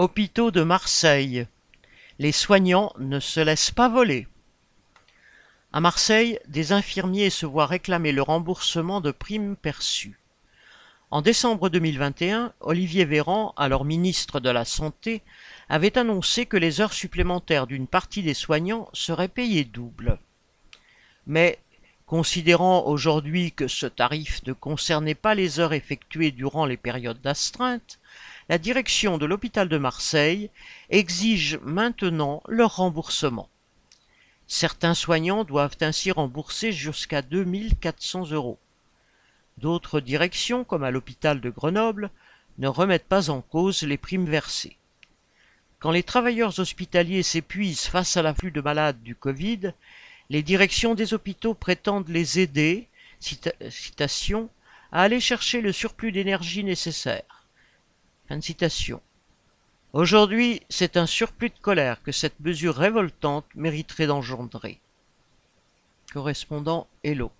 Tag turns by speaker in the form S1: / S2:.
S1: Hôpitaux de Marseille. Les soignants ne se laissent pas voler. À Marseille, des infirmiers se voient réclamer le remboursement de primes perçues. En décembre 2021, Olivier Véran, alors ministre de la Santé, avait annoncé que les heures supplémentaires d'une partie des soignants seraient payées double. Mais, considérant aujourd'hui que ce tarif ne concernait pas les heures effectuées durant les périodes d'astreinte, la direction de l'hôpital de Marseille exige maintenant leur remboursement. Certains soignants doivent ainsi rembourser jusqu'à 2400 euros. D'autres directions, comme à l'hôpital de Grenoble, ne remettent pas en cause les primes versées. Quand les travailleurs hospitaliers s'épuisent face à l'afflux de malades du Covid, les directions des hôpitaux prétendent les aider, citation, à aller chercher le surplus d'énergie nécessaire. citation. Aujourd'hui, c'est un surplus de colère que cette mesure révoltante mériterait d'engendrer. Correspondant Hello.